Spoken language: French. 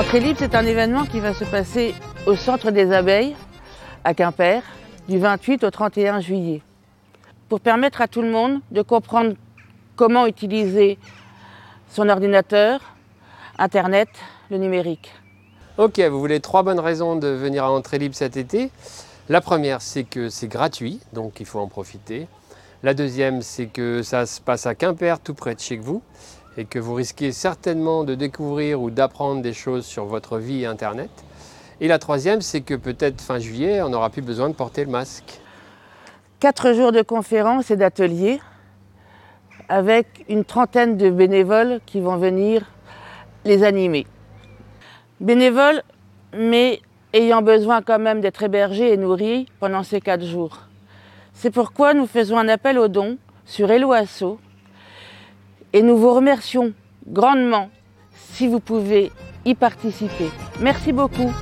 Entrée libre, c'est un événement qui va se passer au centre des abeilles, à Quimper, du 28 au 31 juillet, pour permettre à tout le monde de comprendre comment utiliser son ordinateur, Internet, le numérique. Ok, vous voulez trois bonnes raisons de venir à Entrée Libre cet été. La première, c'est que c'est gratuit, donc il faut en profiter. La deuxième, c'est que ça se passe à Quimper, tout près de chez vous, et que vous risquez certainement de découvrir ou d'apprendre des choses sur votre vie et Internet. Et la troisième, c'est que peut-être fin juillet, on n'aura plus besoin de porter le masque. Quatre jours de conférences et d'ateliers avec une trentaine de bénévoles qui vont venir les animer. Bénévoles, mais ayant besoin quand même d'être hébergés et nourris pendant ces quatre jours. C'est pourquoi nous faisons un appel aux dons sur Eloasso et nous vous remercions grandement si vous pouvez y participer. Merci beaucoup.